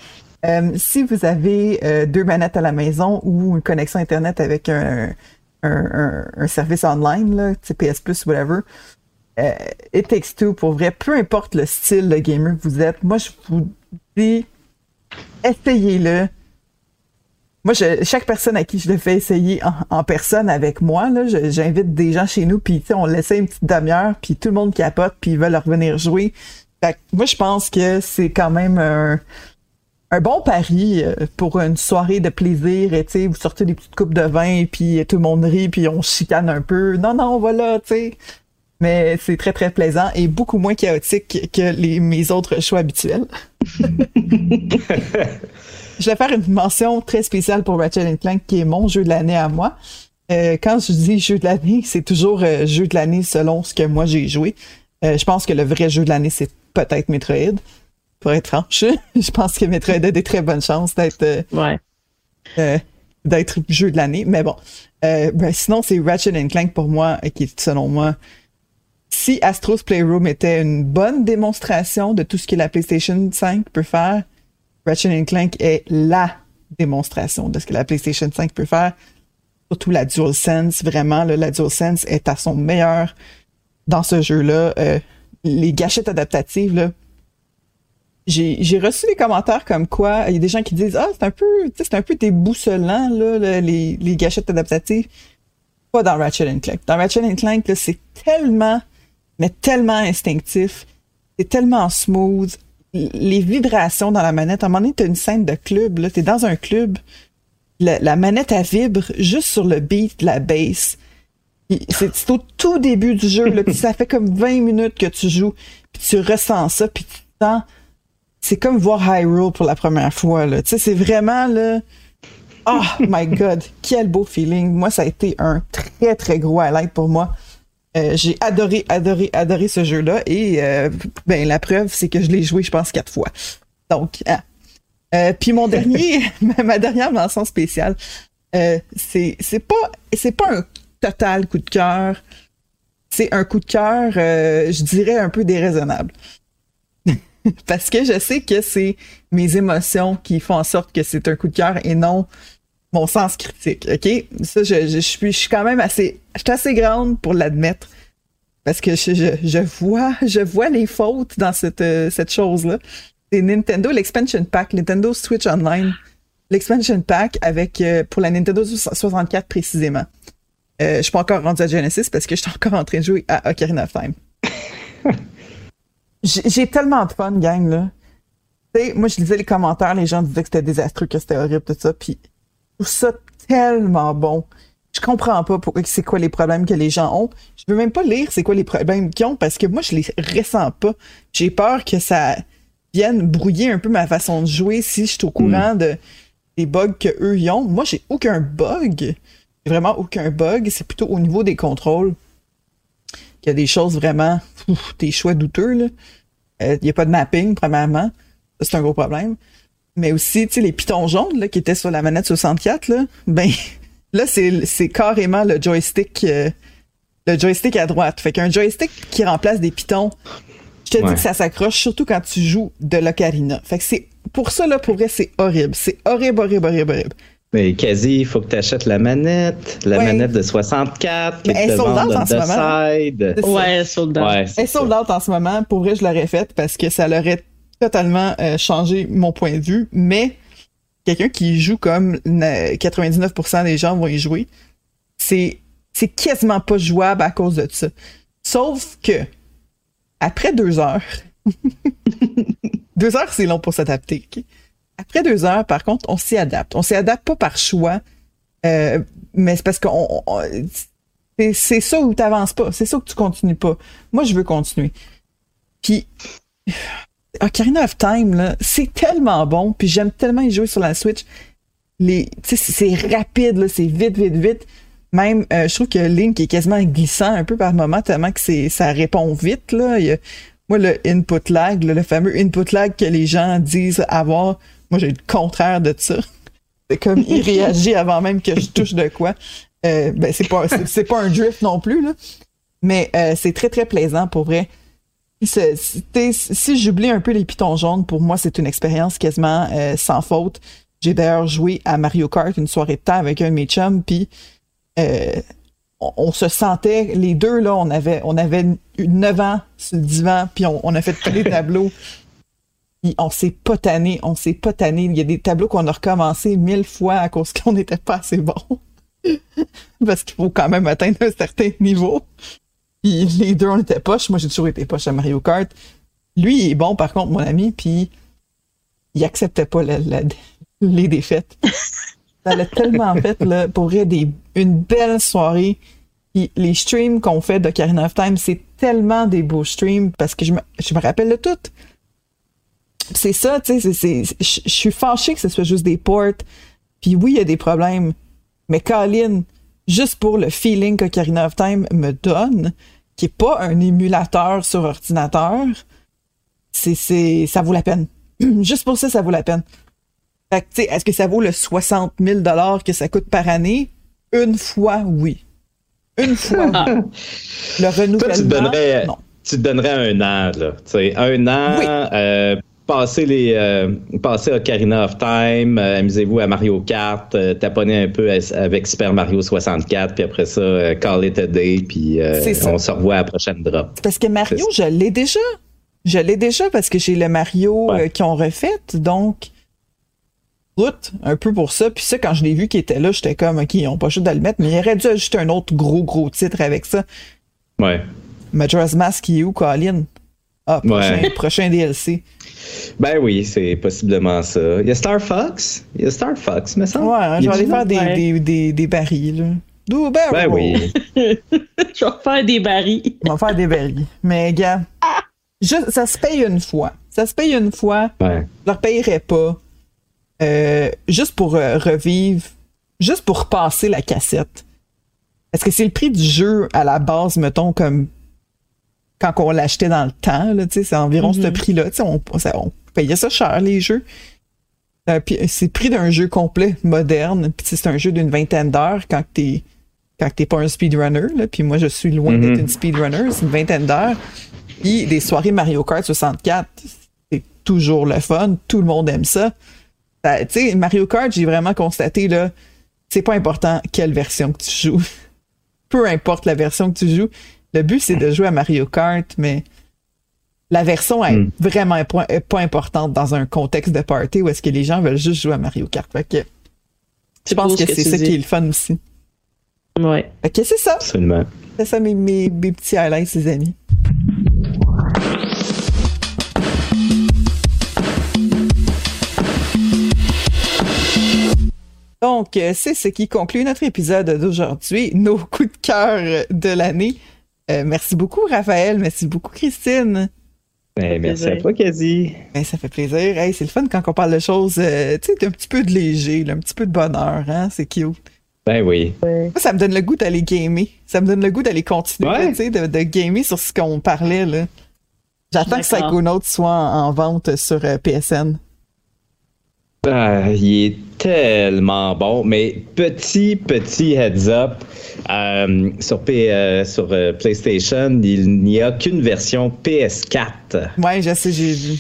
Euh, si vous avez euh, deux manettes à la maison ou une connexion Internet avec un, un, un- un service online, là, PS Plus, whatever, euh, It Takes Two, pour vrai, peu importe le style de gamer que vous êtes, moi, je vous dis, essayez-le. Moi, chaque personne à qui je le fais essayer en, personne avec moi, j'invite des gens chez nous, puis on l'essaie une petite demi-heure, puis tout le monde capote, puis ils veulent revenir jouer. Moi, je pense que c'est quand même un, bon pari euh, pour une soirée de plaisir. Et vous sortez des petites coupes de vin, puis tout le monde rit, puis on chicane un peu. Non, non, voilà, tu sais. Mais c'est très, très plaisant et beaucoup moins chaotique que les, mes autres choix habituels. <laughs> Je vais faire une mention très spéciale pour Ratchet Clank, qui est mon jeu de l'année à moi. Euh, quand je dis jeu de l'année, c'est toujours euh, jeu de l'année selon ce que moi j'ai joué. Euh, je pense que le vrai jeu de l'année, c'est peut-être Metroid. pour être franche. <laughs> je pense que Metroid a des très bonnes chances d'être euh, Ouais. euh, d'être jeu de l'année. Mais bon. Euh, ben, sinon, c'est Ratchet Clank pour moi, qui est selon moi. Si Astro's Playroom était une bonne démonstration de tout ce que la PlayStation 5 peut faire, Ratchet Clank est la démonstration de ce que la PlayStation 5 peut faire. Surtout la DualSense, vraiment, là, la DualSense est à son meilleur dans ce jeu-là. Euh, les gâchettes adaptatives, j'ai reçu des commentaires comme quoi il y a des gens qui disent ah c'est un peu c'est un peu déboussolant là le- les, les gâchettes adaptatives pas dans Ratchet Clank dans Ratchet Clank c'est tellement mais tellement instinctif c'est tellement smooth les vibrations dans la manette à un moment donné t'as une scène de club là t'es dans un club la, manette elle vibre juste sur le beat de la bass c'est au tout début du jeu là ça fait comme 20 minutes que tu joues puis tu ressens ça puis tu sens c'est comme voir Hyrule pour la première fois. Là. Tu sais, c'est vraiment là. Oh my God, quel beau feeling. Moi, ça a été un très, très gros highlight pour moi. Euh, j'ai adoré, adoré, adoré ce jeu-là. Et euh, ben la preuve, c'est que je l'ai joué, je pense, quatre fois. Donc, hein. Euh, puis mon dernier, <laughs> <laughs> ma- ma dernière mention spéciale, euh, c'est c'est pas c'est pas un total coup de cœur. C'est un coup de cœur, euh, je dirais un peu déraisonnable. <laughs> Parce que je sais que c'est mes émotions qui font en sorte que c'est un coup de cœur et non mon sens critique. OK? Ça, je, suis, quand même assez. Je suis assez grande pour l'admettre. Parce que je, vois, je vois les fautes dans cette, euh, cette chose-là. C'est Nintendo, l'expansion pack, Nintendo Switch Online. L'expansion pack avec euh, pour la Nintendo 64 précisément. Euh, je suis pas encore rendu à Genesis parce que je suis encore en train de jouer à Ocarina of Time. J'ai tellement de fun, gang, là. Tu sais, moi, je lisais les commentaires, les gens disaient que c'était désastreux, que c'était horrible, tout ça, puis trouve ça tellement bon. Je comprends pas pourquoi c'est quoi les problèmes que les gens ont. Je veux même pas lire c'est quoi les problèmes qu'ils ont parce que moi, je les ressens pas. J'ai peur que ça vienne brouiller un peu ma façon de jouer si je suis au courant de des bugs que eux y ont. Moi, j'ai aucun bug. J'ai vraiment aucun bug. C'est plutôt au niveau des contrôles qu'il y a des choses vraiment, ouf, des choix douteux, là. Euh, Il n'y a pas de mapping, premièrement. Ça, c'est un gros problème. Mais aussi, tu sais, les pitons jaunes, là, qui étaient sur la manette 64, là, ben, <laughs> là, c'est, c'est carrément le joystick, euh, le joystick à droite. Fait qu'un joystick qui remplace des pitons, je te Ouais. dis que ça s'accroche, surtout quand tu joues de l'ocarina. Fait que c'est, pour ça, là, pour vrai, c'est horrible. C'est horrible, horrible, horrible, horrible. Mais quasi, il faut que tu achètes la manette, la Ouais. manette de 64, qui Mais elle te est sold out en on ce the moment. side. Ouais, soldat. Ouais, Elle sold out en ce moment. Pour vrai, je l'aurais faite parce que ça l'aurait totalement euh, changé mon point de vue. Mais quelqu'un qui joue comme na- 99% des gens vont y jouer, c'est c'est quasiment pas jouable à cause de ça. Sauf que après deux heures, <laughs> deux heures c'est long pour s'adapter. ok? Après deux heures, par contre, on s'y adapte. On s'y adapte pas par choix, euh, mais c'est parce qu'on on- c'est- ça où t'avances pas. C'est ça que tu continues pas. Moi, je veux continuer. Puis, Ocarina of Time, c'est tellement bon. Puis j'aime tellement y jouer sur la Switch. C'est rapide, c'est vite, vite, vite. Même, euh, je trouve que Link est quasiment glissant un peu par moment, tellement que ça répond vite. Là. Moi, le input lag, le fameux input lag que les gens disent avoir, moi, j'ai le contraire de ça. <laughs> C'est comme il réagit avant même que je touche de quoi. Euh, ben, c'est pas, c'est pas un drift non plus, là. Mais euh, c'est très, très plaisant pour vrai. Si j'oublie un peu les pitons jaunes, pour moi, c'est une expérience quasiment euh, sans faute. J'ai d'ailleurs joué à Mario Kart une soirée de temps avec un de mes chums, puis euh, on, on se sentait, les deux, là, on avait, on avait eu 9 ans sur le divan, puis on, on a fait tous les <laughs> tableaux. Puis on s'est pas tanné, on s'est pas tanné. Il y a des tableaux qu'on a recommencé mille fois à cause qu'on n'était pas assez bon. <laughs> Parce qu'il faut quand même atteindre un certain niveau. Puis les deux, on était poches. Moi, j'ai toujours été poche à Mario Kart. Lui, il est bon, par contre, mon ami, puis il acceptait pas la- la- <laughs> les défaites. <laughs> Ça l'a tellement fait, là, pour vrai, des, une belle soirée. Puis les streams qu'on fait d'Ocarina of Time, c'est tellement des beaux streams parce que je me, je me rappelle de tout. C'est ça, tu sais, c'est- c'est- je suis fâchée que ce soit juste des ports. Puis oui, il y a des problèmes. Mais Colin, juste pour le feeling qu'Ocarina of Time me donne, qui est pas un émulateur sur ordinateur, c'est, c'est, ça vaut la peine. <clears throat> Juste pour ça, ça vaut la peine. Fait que, tu sais, est-ce que ça vaut le 60 000 que ça coûte par année? Une fois, oui. Une fois, Ah. oui. <laughs> Le renouvellement, Toi, tu te donnerais, non. tu te donnerais un an, là. Tu sais, un an, Oui. euh, passer les, euh, Ocarina of Time, euh, amusez-vous à Mario Kart, euh, taponner un peu à- avec Super Mario 64, puis après ça, euh, call it a day, puis euh, on se revoit à la prochaine drop. Parce que Mario, je l'ai déjà. Je l'ai déjà parce que j'ai le Mario Ouais. qu'ils ont refait. Donc, route un peu pour ça. Puis ça, quand je l'ai vu qui était là, j'étais comme, OK, ils ont pas juste de le mettre, mais il aurait dû ajouter un autre gros, gros titre avec ça. Ouais. Majora's Mask, qui est où, Colin? Ah, prochain, Ouais. prochain DLC. Ben oui, c'est possiblement ça. Il y a Star Fox. Il y a Star Fox, me semble. Ouais, hein, je vais aller faire des, Ouais. des, des, des barils, là. Do barrel. Ben oui. <laughs> Je vais faire des barils. On va faire des barils. Mais, gars, ça se paye une fois. Ça se paye une fois. Ouais. je leur payerais pas euh, juste pour euh, revivre, juste pour passer la cassette. Est-ce que c'est le prix du jeu à la base, mettons, comme quand on l'achetait dans le temps, c'est environ ce prix-là. tu sais, On, on payait ça cher, les jeux. Euh, puis c'est le prix d'un jeu complet moderne. Puis c'est un jeu d'une vingtaine d'heures quand t'es quand t'es pas un speedrunner. Puis moi, je suis loin d'être une speedrunner. C'est une vingtaine d'heures. Puis des soirées Mario Kart 64, c'est toujours le fun. Tout le monde aime ça. Ça- Tu sais, Mario Kart, j'ai vraiment constaté, là, c'est pas important quelle version que tu joues. <laughs> Peu importe la version que tu joues. Le but, c'est de jouer à Mario Kart, mais la version est Mm. vraiment pas, est pas importante dans un contexte de party où est-ce que les gens veulent juste jouer à Mario Kart. Fait que je pense que ce que c'est ça dis. qui est le fun aussi. Ouais. Que c'est ça. Absolument. C'est ça mes, mes, mes petits highlights, les amis. Donc, euh, c'est ce qui conclut notre épisode d'aujourd'hui, nos coups de cœur de l'année. Euh, merci beaucoup, Raphaël. Merci beaucoup, Christine. Ben, merci Plaisir. à toi, Kazi. Ben, ça fait plaisir. Hey, c'est le fun quand on parle de choses, euh, tu sais, un petit peu de léger, là, un petit peu de bonheur, hein? C'est cute. Ben oui. Moi, ça me donne le goût d'aller gamer. Ça me donne le goût d'aller continuer, Ouais. tu sais, de, de gamer sur ce qu'on parlait, là. J'attends que. Psychonauts soit en, en vente sur euh, PSN. Ah, il est tellement bon, mais petit, petit heads up. euh, sur, P- euh, sur euh, PlayStation, il n'y a qu'une version PS4. Ouais, je sais, j'ai vu.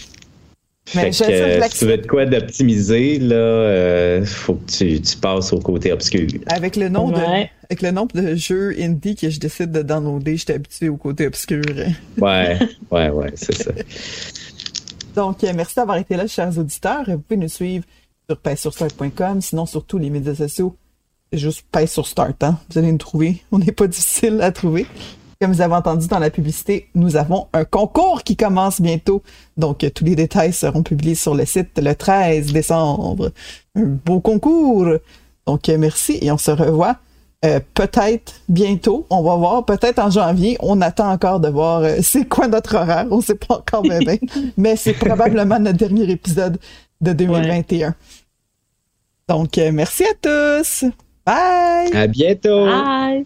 Mais Fait je que, si tu veux de quoi d'optimiser, là, euh, faut que tu, tu passes au côté obscur. avec le nombre de avec le nombre de jeux indie que je décide de downloader, j'étais habitué au côté obscur. Ouais, ouais, ouais, c'est ça. <laughs> Donc, euh, merci d'avoir été là, chers auditeurs. Vous pouvez nous suivre sur pèssurstart.com, sinon sur tous les médias sociaux. Juste pèse hein. Vous allez nous trouver. <laughs> On n'est pas difficile à trouver. Comme vous avez entendu dans la publicité, nous avons un concours qui commence bientôt. Donc, tous les détails seront publiés sur le site le 13 décembre. Un beau concours. Donc, merci et on se revoit euh, peut-être bientôt, on va voir, peut-être en janvier, on attend encore de voir euh, c'est quoi notre horaire, on ne sait pas encore bien, <laughs> mais c'est probablement notre dernier épisode de 2021. Donc, euh, merci à tous. Bye. À bientôt. Bye.